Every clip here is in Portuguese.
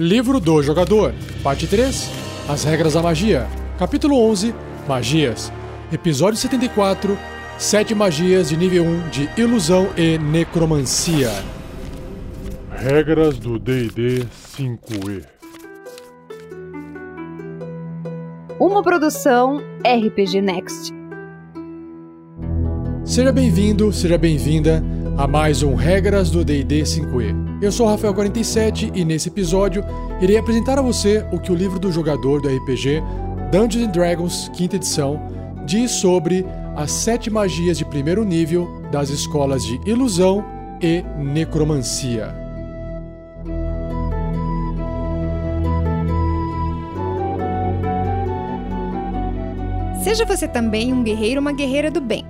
Livro do Jogador, Parte 3 As Regras da Magia, Capítulo 11 Magias, Episódio 74 Sete Magias de nível 1 de Ilusão e Necromancia. Regras do DD 5E Uma produção RPG Next. Seja bem-vindo, seja bem-vinda a mais um Regras do D&D 5e. Eu sou o Rafael47 e nesse episódio irei apresentar a você o que o livro do jogador do RPG Dungeons Dragons, quinta edição, diz sobre as sete magias de primeiro nível das escolas de ilusão e necromancia. Seja você também um guerreiro ou uma guerreira do bem.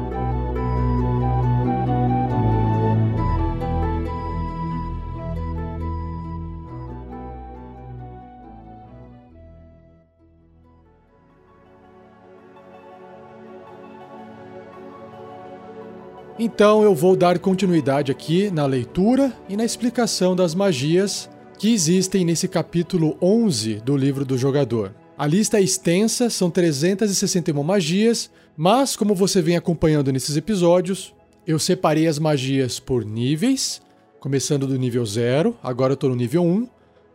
Então eu vou dar continuidade aqui na leitura e na explicação das magias que existem nesse capítulo 11 do livro do jogador. A lista é extensa, são 361 magias, mas como você vem acompanhando nesses episódios, eu separei as magias por níveis, começando do nível 0, agora eu estou no nível 1,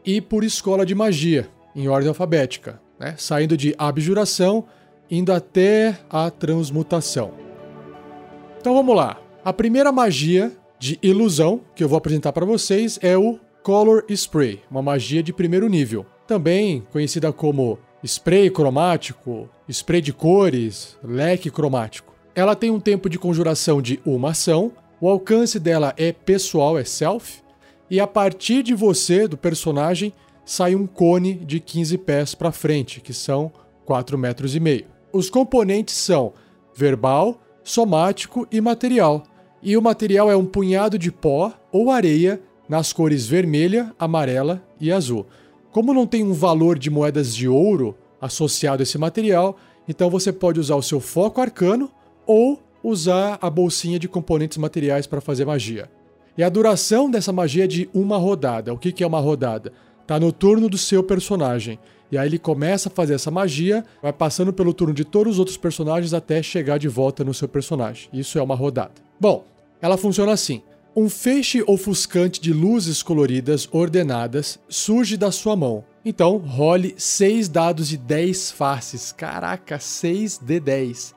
e por escola de magia, em ordem alfabética, né? saindo de abjuração, indo até a transmutação. Então vamos lá. A primeira magia de ilusão que eu vou apresentar para vocês é o Color Spray, uma magia de primeiro nível, também conhecida como spray cromático, spray de cores, leque cromático. Ela tem um tempo de conjuração de uma ação, o alcance dela é pessoal, é self, e a partir de você, do personagem, sai um cone de 15 pés para frente, que são 4 metros e meio. Os componentes são verbal, somático e material. E o material é um punhado de pó ou areia nas cores vermelha, amarela e azul. Como não tem um valor de moedas de ouro associado a esse material, então você pode usar o seu foco arcano ou usar a bolsinha de componentes materiais para fazer magia. E a duração dessa magia é de uma rodada. O que é uma rodada? Está no turno do seu personagem. E aí ele começa a fazer essa magia, vai passando pelo turno de todos os outros personagens até chegar de volta no seu personagem. Isso é uma rodada. Bom, ela funciona assim. Um feixe ofuscante de luzes coloridas ordenadas surge da sua mão. Então, role 6 dados de 10 faces. Caraca, 6 de 10.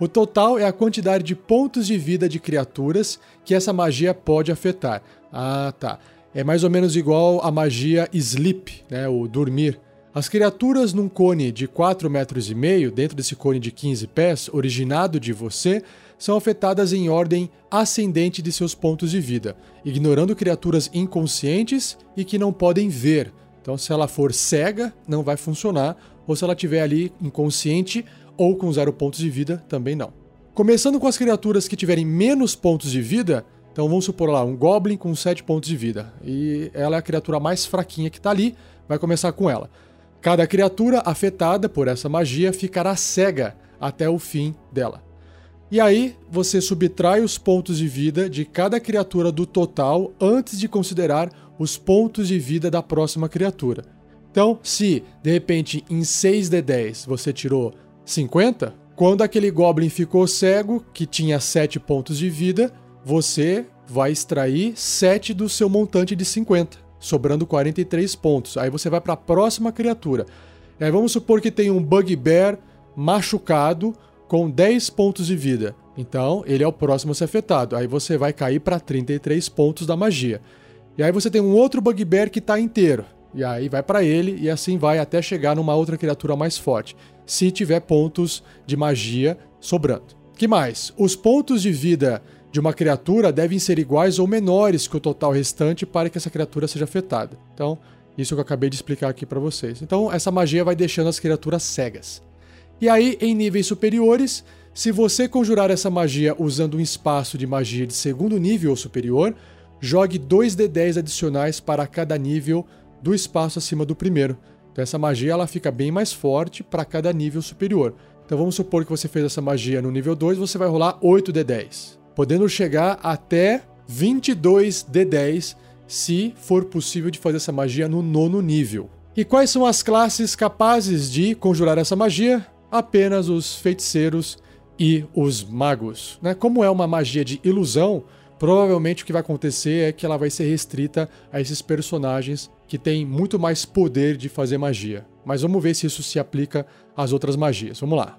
O total é a quantidade de pontos de vida de criaturas que essa magia pode afetar. Ah, tá. É mais ou menos igual a magia Sleep, né, o dormir. As criaturas num cone de 4 metros e meio, dentro desse cone de 15 pés, originado de você, são afetadas em ordem ascendente de seus pontos de vida, ignorando criaturas inconscientes e que não podem ver. Então, se ela for cega, não vai funcionar, ou se ela estiver ali inconsciente ou com zero pontos de vida, também não. Começando com as criaturas que tiverem menos pontos de vida, então vamos supor lá, um Goblin com 7 pontos de vida, e ela é a criatura mais fraquinha que está ali, vai começar com ela. Cada criatura afetada por essa magia ficará cega até o fim dela. E aí, você subtrai os pontos de vida de cada criatura do total antes de considerar os pontos de vida da próxima criatura. Então, se de repente em 6 de 10 você tirou 50, quando aquele goblin ficou cego, que tinha 7 pontos de vida, você vai extrair 7 do seu montante de 50 sobrando 43 pontos. Aí você vai para a próxima criatura. Aí vamos supor que tem um Bugbear machucado com 10 pontos de vida. Então, ele é o próximo a ser afetado. Aí você vai cair para 33 pontos da magia. E aí você tem um outro Bugbear que está inteiro. E aí vai para ele e assim vai até chegar numa outra criatura mais forte, se tiver pontos de magia sobrando. Que mais? Os pontos de vida de uma criatura devem ser iguais ou menores que o total restante para que essa criatura seja afetada. Então, isso que eu acabei de explicar aqui para vocês. Então, essa magia vai deixando as criaturas cegas. E aí, em níveis superiores, se você conjurar essa magia usando um espaço de magia de segundo nível ou superior, jogue 2d10 adicionais para cada nível do espaço acima do primeiro. Então essa magia ela fica bem mais forte para cada nível superior. Então vamos supor que você fez essa magia no nível 2, você vai rolar 8d10, podendo chegar até 22d10 se for possível de fazer essa magia no nono nível. E quais são as classes capazes de conjurar essa magia? Apenas os feiticeiros e os magos. Né? Como é uma magia de ilusão, provavelmente o que vai acontecer é que ela vai ser restrita a esses personagens que têm muito mais poder de fazer magia. Mas vamos ver se isso se aplica às outras magias. Vamos lá.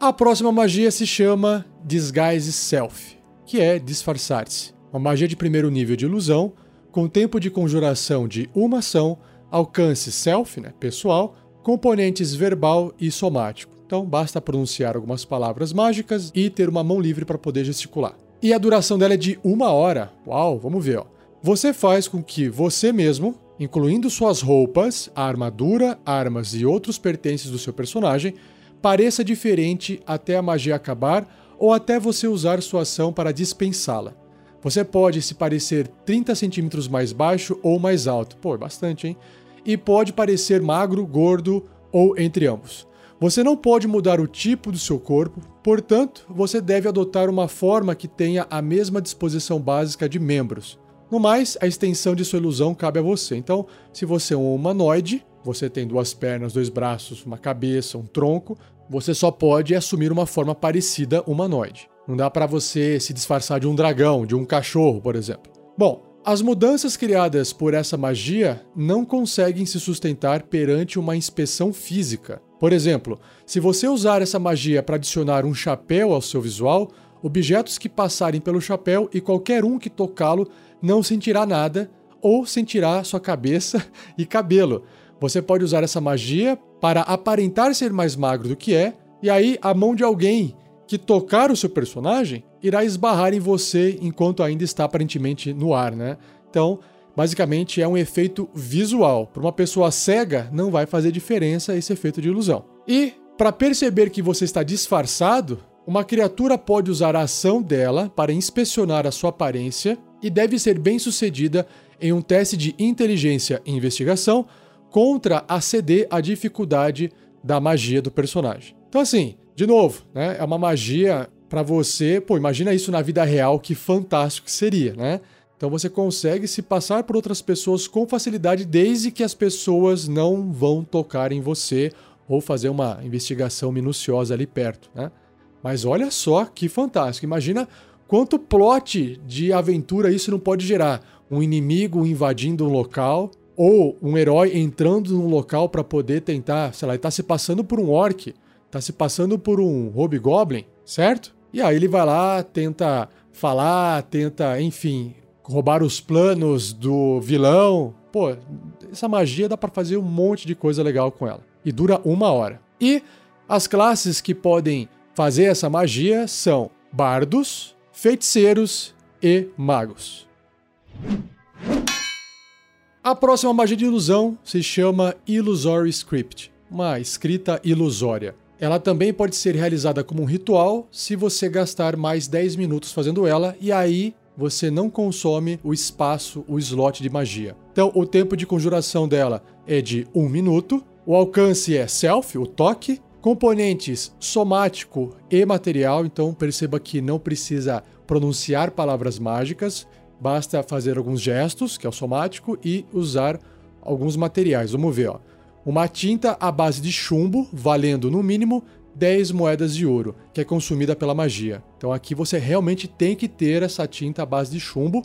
A próxima magia se chama Disguise Self, que é disfarçar-se. Uma magia de primeiro nível de ilusão, com tempo de conjuração de uma ação, alcance self, né, pessoal, componentes verbal e somático. Então basta pronunciar algumas palavras mágicas e ter uma mão livre para poder gesticular. E a duração dela é de uma hora. Uau, vamos ver. Ó. Você faz com que você mesmo incluindo suas roupas, armadura, armas e outros pertences do seu personagem, pareça diferente até a magia acabar ou até você usar sua ação para dispensá-la. Você pode se parecer 30 centímetros mais baixo ou mais alto, pô, é bastante, hein? E pode parecer magro, gordo ou entre ambos. Você não pode mudar o tipo do seu corpo, portanto, você deve adotar uma forma que tenha a mesma disposição básica de membros. No mais, a extensão de sua ilusão cabe a você. Então, se você é um humanoide, você tem duas pernas, dois braços, uma cabeça, um tronco, você só pode assumir uma forma parecida humanoide. Não dá para você se disfarçar de um dragão, de um cachorro, por exemplo. Bom, as mudanças criadas por essa magia não conseguem se sustentar perante uma inspeção física. Por exemplo, se você usar essa magia para adicionar um chapéu ao seu visual, objetos que passarem pelo chapéu e qualquer um que tocá-lo não sentirá nada ou sentirá sua cabeça e cabelo. Você pode usar essa magia para aparentar ser mais magro do que é, e aí a mão de alguém que tocar o seu personagem irá esbarrar em você enquanto ainda está aparentemente no ar, né? Então, basicamente é um efeito visual. Para uma pessoa cega, não vai fazer diferença esse efeito de ilusão. E para perceber que você está disfarçado, uma criatura pode usar a ação dela para inspecionar a sua aparência e deve ser bem sucedida em um teste de inteligência e investigação contra aceder à dificuldade da magia do personagem. Então, assim, de novo, né, é uma magia para você. Pô, imagina isso na vida real, que fantástico que seria, né? Então você consegue se passar por outras pessoas com facilidade, desde que as pessoas não vão tocar em você ou fazer uma investigação minuciosa ali perto, né? Mas olha só que fantástico. Imagina Quanto plot de aventura isso não pode gerar? Um inimigo invadindo um local ou um herói entrando num local para poder tentar, sei lá, ele tá se passando por um orc, tá se passando por um hobgoblin, certo? E aí ele vai lá, tenta falar, tenta, enfim, roubar os planos do vilão. Pô, essa magia dá para fazer um monte de coisa legal com ela. E dura uma hora. E as classes que podem fazer essa magia são bardos, feiticeiros e magos. A próxima magia de ilusão se chama Illusory Script, uma escrita ilusória. Ela também pode ser realizada como um ritual se você gastar mais 10 minutos fazendo ela, e aí você não consome o espaço, o slot de magia. Então, o tempo de conjuração dela é de 1 minuto, o alcance é self, o toque, Componentes somático e material, então perceba que não precisa pronunciar palavras mágicas, basta fazer alguns gestos, que é o somático, e usar alguns materiais. Vamos ver, ó. Uma tinta à base de chumbo, valendo no mínimo 10 moedas de ouro, que é consumida pela magia. Então aqui você realmente tem que ter essa tinta à base de chumbo,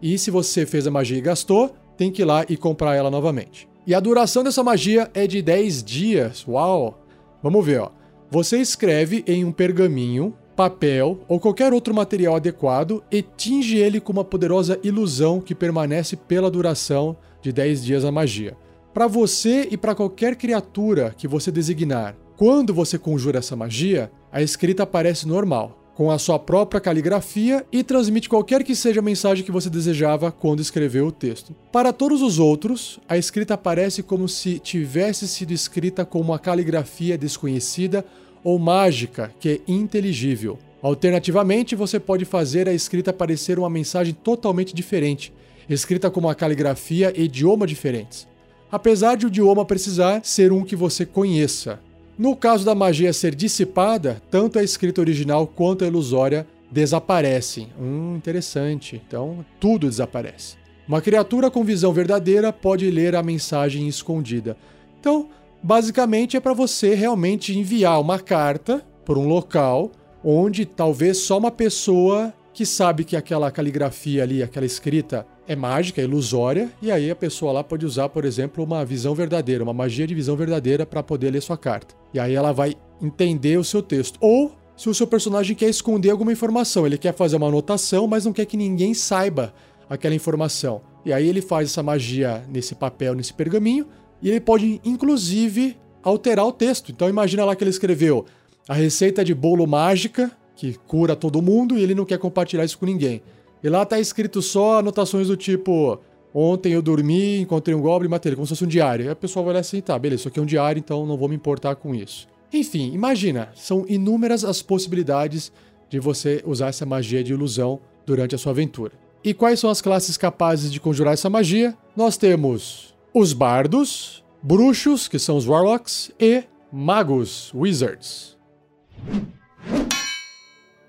e se você fez a magia e gastou, tem que ir lá e comprar ela novamente. E a duração dessa magia é de 10 dias. Uau! Vamos ver, ó. Você escreve em um pergaminho, papel ou qualquer outro material adequado e tinge ele com uma poderosa ilusão que permanece pela duração de 10 dias a magia. Para você e para qualquer criatura que você designar, quando você conjura essa magia, a escrita aparece normal com a sua própria caligrafia e transmite qualquer que seja a mensagem que você desejava quando escreveu o texto. Para todos os outros, a escrita aparece como se tivesse sido escrita com uma caligrafia desconhecida ou mágica, que é inteligível. Alternativamente, você pode fazer a escrita parecer uma mensagem totalmente diferente, escrita com uma caligrafia e idioma diferentes. apesar de o idioma precisar ser um que você conheça. No caso da magia ser dissipada, tanto a escrita original quanto a ilusória desaparecem. Hum, interessante. Então, tudo desaparece. Uma criatura com visão verdadeira pode ler a mensagem escondida. Então, basicamente é para você realmente enviar uma carta para um local onde talvez só uma pessoa que sabe que aquela caligrafia ali, aquela escrita é mágica, é ilusória, e aí a pessoa lá pode usar, por exemplo, uma visão verdadeira, uma magia de visão verdadeira para poder ler sua carta. E aí ela vai entender o seu texto. Ou se o seu personagem quer esconder alguma informação, ele quer fazer uma anotação, mas não quer que ninguém saiba aquela informação. E aí ele faz essa magia nesse papel, nesse pergaminho, e ele pode inclusive alterar o texto. Então imagina lá que ele escreveu a receita de bolo mágica que cura todo mundo e ele não quer compartilhar isso com ninguém. E lá tá escrito só anotações do tipo Ontem eu dormi, encontrei um goblin e matei ele, como se fosse um diário. Aí a pessoa vai olhar assim, tá, beleza, isso aqui é um diário, então não vou me importar com isso. Enfim, imagina, são inúmeras as possibilidades de você usar essa magia de ilusão durante a sua aventura. E quais são as classes capazes de conjurar essa magia? Nós temos os bardos, bruxos, que são os warlocks, e magos, wizards.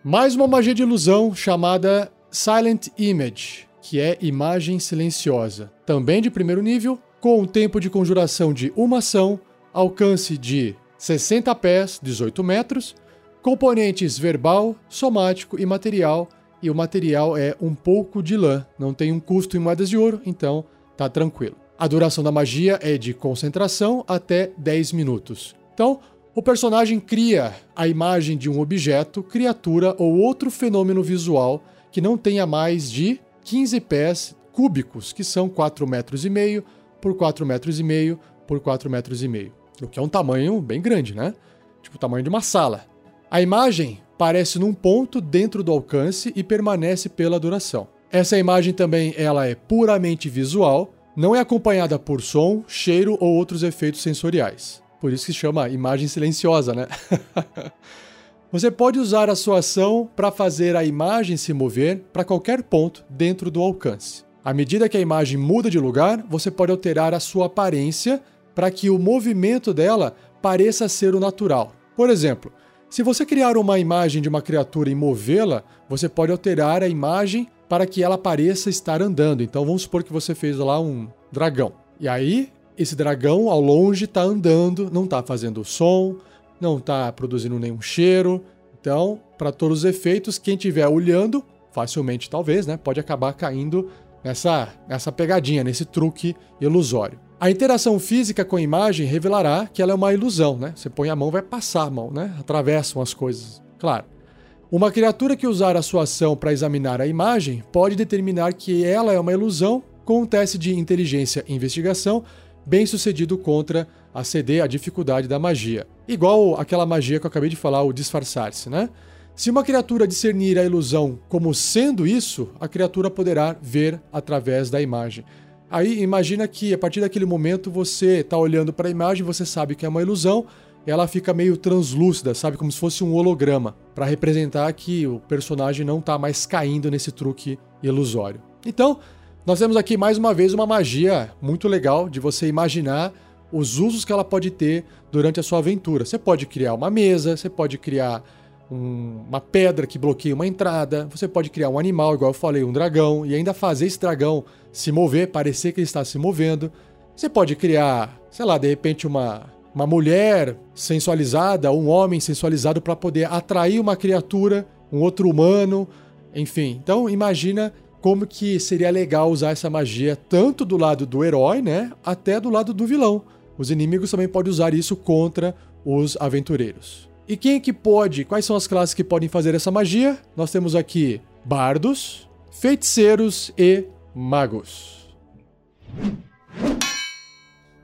Mais uma magia de ilusão chamada Silent Image, que é imagem silenciosa, também de primeiro nível, com um tempo de conjuração de uma ação, alcance de 60 pés, 18 metros, componentes verbal, somático e material e o material é um pouco de lã, não tem um custo em moedas de ouro, então tá tranquilo. A duração da magia é de concentração até 10 minutos. Então, o personagem cria a imagem de um objeto, criatura ou outro fenômeno visual que não tenha mais de 15 pés cúbicos, que são 4 metros e meio por 4 metros e meio por 4 metros e meio. O que é um tamanho bem grande, né? Tipo o tamanho de uma sala. A imagem parece num ponto dentro do alcance e permanece pela duração. Essa imagem também ela é puramente visual, não é acompanhada por som, cheiro ou outros efeitos sensoriais. Por isso que se chama imagem silenciosa, né? Você pode usar a sua ação para fazer a imagem se mover para qualquer ponto dentro do alcance. À medida que a imagem muda de lugar, você pode alterar a sua aparência para que o movimento dela pareça ser o natural. Por exemplo, se você criar uma imagem de uma criatura e movê-la, você pode alterar a imagem para que ela pareça estar andando. Então vamos supor que você fez lá um dragão. E aí, esse dragão ao longe está andando, não está fazendo som, não está produzindo nenhum cheiro. Então, para todos os efeitos, quem estiver olhando, facilmente talvez, né, pode acabar caindo nessa, nessa pegadinha, nesse truque ilusório. A interação física com a imagem revelará que ela é uma ilusão, né? Você põe a mão, vai passar a mão, né? Atravessam as coisas. Claro. Uma criatura que usar a sua ação para examinar a imagem pode determinar que ela é uma ilusão com um teste de inteligência e investigação bem sucedido contra a CD, a dificuldade da magia. Igual aquela magia que eu acabei de falar, o disfarçar-se, né? Se uma criatura discernir a ilusão como sendo isso, a criatura poderá ver através da imagem. Aí imagina que a partir daquele momento você está olhando para a imagem, você sabe que é uma ilusão, ela fica meio translúcida, sabe, como se fosse um holograma, para representar que o personagem não está mais caindo nesse truque ilusório. Então, nós temos aqui mais uma vez uma magia muito legal de você imaginar os usos que ela pode ter durante a sua aventura. Você pode criar uma mesa, você pode criar um, uma pedra que bloqueia uma entrada, você pode criar um animal, igual eu falei, um dragão, e ainda fazer esse dragão se mover, parecer que ele está se movendo. Você pode criar, sei lá, de repente uma, uma mulher sensualizada, um homem sensualizado para poder atrair uma criatura, um outro humano, enfim. Então imagina como que seria legal usar essa magia tanto do lado do herói, né, até do lado do vilão. Os inimigos também podem usar isso contra os aventureiros. E quem é que pode? Quais são as classes que podem fazer essa magia? Nós temos aqui bardos, feiticeiros e magos.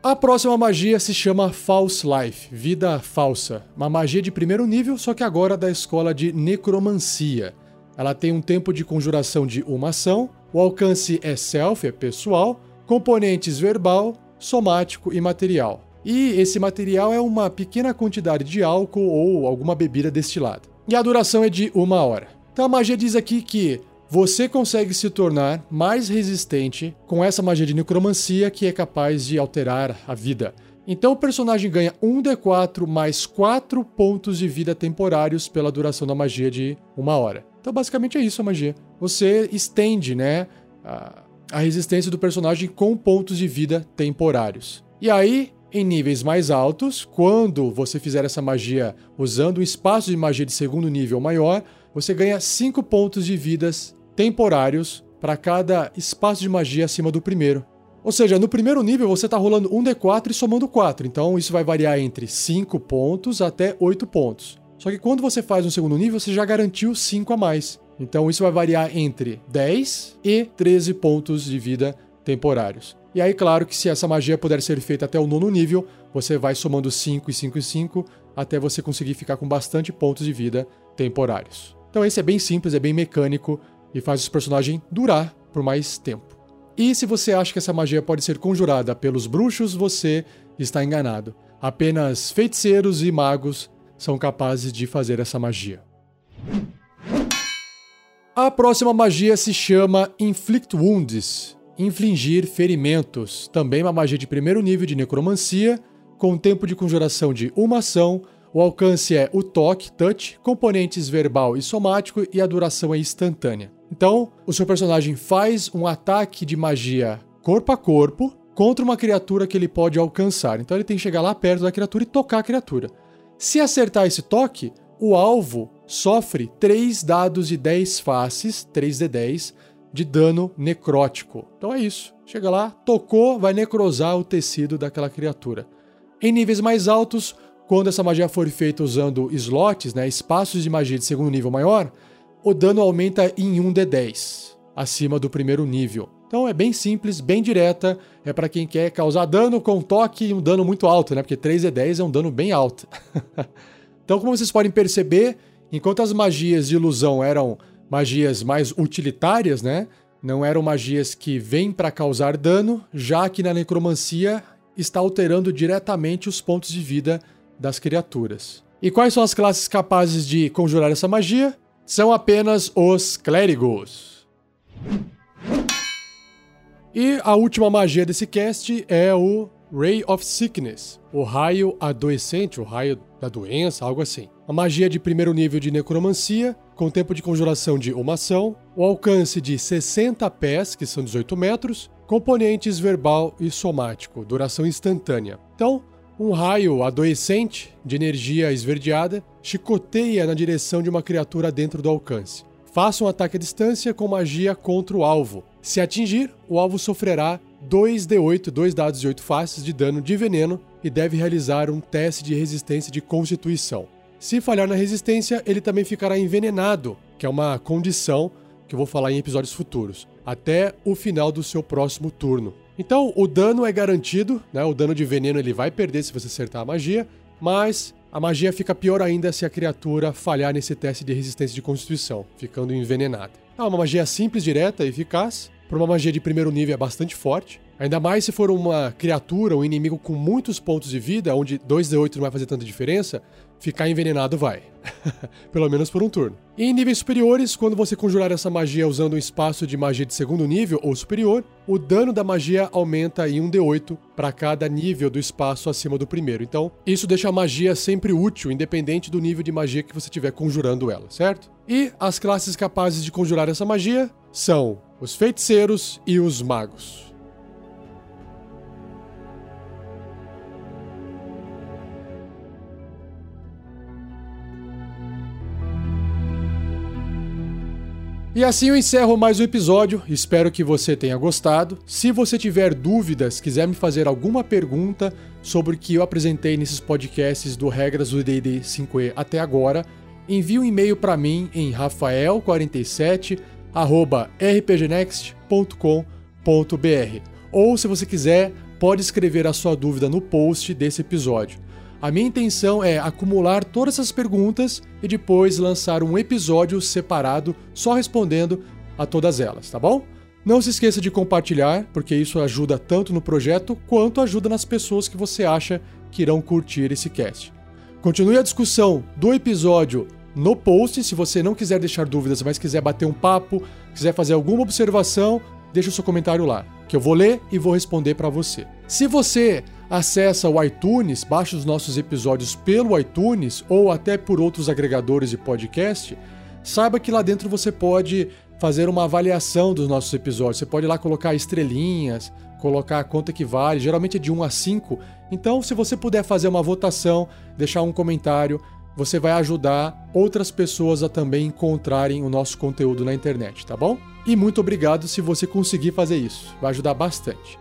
A próxima magia se chama False Life, vida falsa. Uma magia de primeiro nível, só que agora da escola de necromancia. Ela tem um tempo de conjuração de uma ação, o alcance é self, é pessoal, componentes verbal, somático e material. E esse material é uma pequena quantidade de álcool ou alguma bebida destilada. E a duração é de uma hora. Então a magia diz aqui que você consegue se tornar mais resistente com essa magia de necromancia que é capaz de alterar a vida. Então o personagem ganha 1d4 mais 4 pontos de vida temporários pela duração da magia de uma hora. Então basicamente é isso a magia. Você estende, né, a, a resistência do personagem com pontos de vida temporários. E aí, em níveis mais altos, quando você fizer essa magia usando um espaço de magia de segundo nível maior, você ganha 5 pontos de vidas temporários para cada espaço de magia acima do primeiro. Ou seja, no primeiro nível você está rolando 1d4 e somando 4, então isso vai variar entre 5 pontos até 8 pontos. Só que quando você faz um segundo nível, você já garantiu 5 a mais. Então isso vai variar entre 10 e 13 pontos de vida temporários. E aí, claro que se essa magia puder ser feita até o nono nível, você vai somando 5 e 5 e 5 até você conseguir ficar com bastante pontos de vida temporários. Então esse é bem simples, é bem mecânico, e faz o personagem durar por mais tempo. E se você acha que essa magia pode ser conjurada pelos bruxos, você está enganado. Apenas feiticeiros e magos são capazes de fazer essa magia. A próxima magia se chama Inflict Wounds infligir ferimentos, também uma magia de primeiro nível de necromancia, com tempo de conjuração de uma ação, o alcance é o toque, touch, componentes verbal e somático e a duração é instantânea. Então, o seu personagem faz um ataque de magia corpo a corpo contra uma criatura que ele pode alcançar. Então ele tem que chegar lá perto da criatura e tocar a criatura. Se acertar esse toque, o alvo sofre 3 dados de 10 faces, 3d10, de dano necrótico. Então é isso. Chega lá, tocou, vai necrosar o tecido daquela criatura. Em níveis mais altos, quando essa magia for feita usando slots, né, espaços de magia de segundo nível maior, o dano aumenta em 1d10, acima do primeiro nível. Então é bem simples, bem direta, é para quem quer causar dano com toque e um dano muito alto, né? Porque 3d10 é um dano bem alto. então, como vocês podem perceber, enquanto as magias de ilusão eram magias mais utilitárias, né? Não eram magias que vêm para causar dano, já que na necromancia está alterando diretamente os pontos de vida das criaturas. E quais são as classes capazes de conjurar essa magia? São apenas os clérigos. E a última magia desse cast é o Ray of Sickness, o raio adoecente, o raio da doença, algo assim. A magia de primeiro nível de necromancia, com tempo de conjuração de uma ação, o alcance de 60 pés, que são 18 metros, componentes verbal e somático, duração instantânea. Então, um raio adoecente de energia esverdeada chicoteia na direção de uma criatura dentro do alcance. Faça um ataque à distância com magia contra o alvo. Se atingir, o alvo sofrerá 2d8, 2 dados de 8 faces de dano de veneno e deve realizar um teste de resistência de constituição. Se falhar na resistência, ele também ficará envenenado, que é uma condição que eu vou falar em episódios futuros, até o final do seu próximo turno. Então, o dano é garantido, né? O dano de veneno ele vai perder se você acertar a magia, mas a magia fica pior ainda se a criatura falhar nesse teste de resistência de constituição, ficando envenenada. É uma magia simples, direta e eficaz. Para uma magia de primeiro nível é bastante forte. Ainda mais se for uma criatura, um inimigo com muitos pontos de vida, onde 2d8 não vai fazer tanta diferença, ficar envenenado vai. Pelo menos por um turno. E em níveis superiores, quando você conjurar essa magia usando um espaço de magia de segundo nível ou superior, o dano da magia aumenta em 1d8 para cada nível do espaço acima do primeiro. Então, isso deixa a magia sempre útil, independente do nível de magia que você estiver conjurando ela, certo? E as classes capazes de conjurar essa magia são os feiticeiros e os magos. E assim eu encerro mais um episódio. Espero que você tenha gostado. Se você tiver dúvidas, quiser me fazer alguma pergunta sobre o que eu apresentei nesses podcasts do Regras do D&D 5e até agora, envie um e-mail para mim em rafael47@rpgnext.com.br. Ou se você quiser, pode escrever a sua dúvida no post desse episódio. A minha intenção é acumular todas essas perguntas e depois lançar um episódio separado só respondendo a todas elas, tá bom? Não se esqueça de compartilhar, porque isso ajuda tanto no projeto quanto ajuda nas pessoas que você acha que irão curtir esse cast. Continue a discussão do episódio no post. Se você não quiser deixar dúvidas, mas quiser bater um papo, quiser fazer alguma observação, deixa o seu comentário lá, que eu vou ler e vou responder para você. Se você acessa o iTunes, baixa os nossos episódios pelo iTunes ou até por outros agregadores de podcast, saiba que lá dentro você pode fazer uma avaliação dos nossos episódios. Você pode lá colocar estrelinhas, colocar a conta que vale, geralmente é de 1 a 5. Então, se você puder fazer uma votação, deixar um comentário, você vai ajudar outras pessoas a também encontrarem o nosso conteúdo na internet, tá bom? E muito obrigado se você conseguir fazer isso, vai ajudar bastante.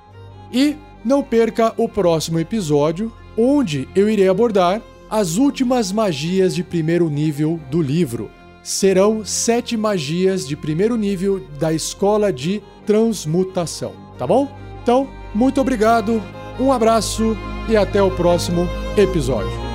E não perca o próximo episódio, onde eu irei abordar as últimas magias de primeiro nível do livro. Serão sete magias de primeiro nível da escola de transmutação, tá bom? Então, muito obrigado, um abraço e até o próximo episódio.